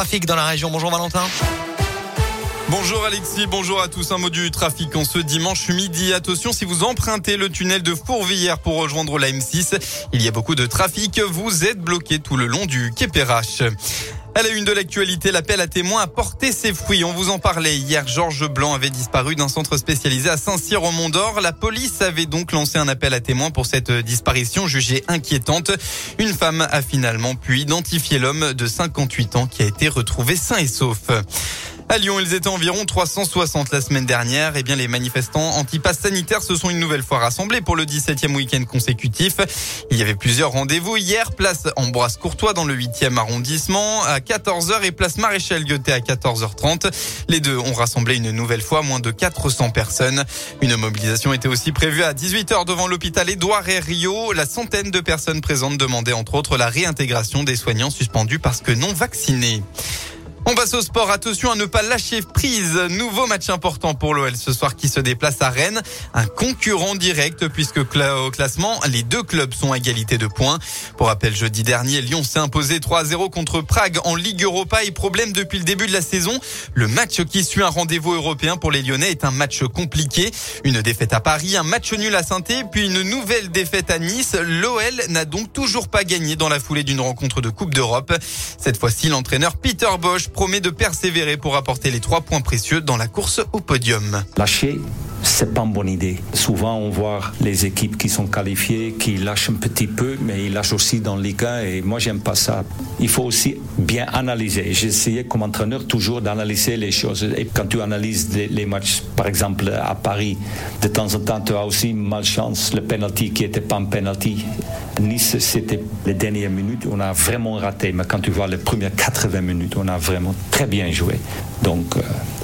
Trafic dans la région. Bonjour Valentin. Bonjour Alexis, bonjour à tous. Un mot du trafic en ce dimanche midi. Attention, si vous empruntez le tunnel de Fourvière pour rejoindre la M6, il y a beaucoup de trafic. Vous êtes bloqué tout le long du Quai. À la une de l'actualité, l'appel à témoins a porté ses fruits. On vous en parlait hier. Georges Blanc avait disparu d'un centre spécialisé à Saint-Cyr au Mont d'Or. La police avait donc lancé un appel à témoins pour cette disparition jugée inquiétante. Une femme a finalement pu identifier l'homme de 58 ans qui a été retrouvé sain et sauf. À Lyon, ils étaient environ 360 la semaine dernière. Eh bien, les manifestants anti-pass sanitaires se sont une nouvelle fois rassemblés pour le 17e week-end consécutif. Il y avait plusieurs rendez-vous hier. Place Ambroise Courtois dans le 8e arrondissement à 14h et place Maréchal Gueutet à 14h30. Les deux ont rassemblé une nouvelle fois moins de 400 personnes. Une mobilisation était aussi prévue à 18h devant l'hôpital Édouard et Rio. La centaine de personnes présentes demandaient entre autres la réintégration des soignants suspendus parce que non vaccinés. On passe au sport. Attention à ne pas lâcher prise. Nouveau match important pour l'OL ce soir qui se déplace à Rennes. Un concurrent direct puisque au classement, les deux clubs sont à égalité de points. Pour rappel, jeudi dernier, Lyon s'est imposé 3-0 contre Prague en Ligue Europa et problème depuis le début de la saison. Le match qui suit un rendez-vous européen pour les Lyonnais est un match compliqué. Une défaite à Paris, un match nul à saint puis une nouvelle défaite à Nice. L'OL n'a donc toujours pas gagné dans la foulée d'une rencontre de Coupe d'Europe. Cette fois-ci, l'entraîneur Peter Bosch promet de persévérer pour apporter les trois points précieux dans la course au podium. Lâcher, c'est pas une bonne idée. Souvent, on voit les équipes qui sont qualifiées, qui lâchent un petit peu, mais ils lâchent aussi dans les gars et moi, j'aime pas ça. Il faut aussi bien analyser. Essayé comme entraîneur toujours d'analyser les choses. Et quand tu analyses les, matchs, par exemple à Paris, de temps en temps, tu as aussi malchance, le penalty qui était pas un penalty. Nice, c'était les dernières minutes, on a vraiment raté. Mais quand tu vois les premières 80 minutes, on a vraiment très bien joué. Donc, euh,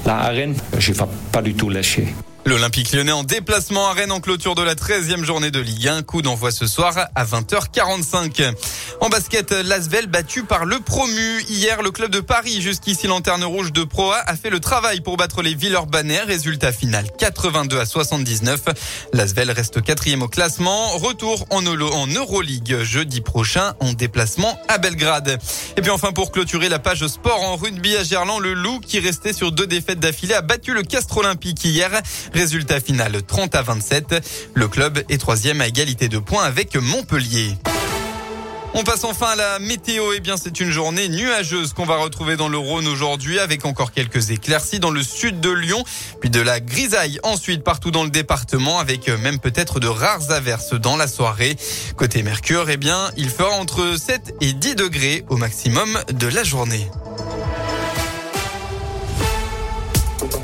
la arène, je ne vais pas du tout lâcher. L'Olympique lyonnais en déplacement à Rennes en clôture de la 13e journée de Ligue 1. Coup d'envoi ce soir à 20h45. En basket, Lasvel battu par le promu. Hier, le club de Paris, jusqu'ici lanterne rouge de Pro A, fait le travail pour battre les Villeurbanais. Résultat final 82 à 79. Lasvel reste quatrième au classement. Retour en, en Euroleague jeudi prochain en déplacement à Belgrade. Et puis enfin pour clôturer la page sport en rugby à Gerland, le Loup qui restait sur deux défaites d'affilée a battu le Castre Olympique hier. Résultat final 30 à 27. Le club est troisième à égalité de points avec Montpellier. On passe enfin à la météo. Eh bien, c'est une journée nuageuse qu'on va retrouver dans le Rhône aujourd'hui avec encore quelques éclaircies dans le sud de Lyon, puis de la grisaille ensuite partout dans le département avec même peut-être de rares averses dans la soirée. Côté Mercure, eh bien, il fera entre 7 et 10 degrés au maximum de la journée.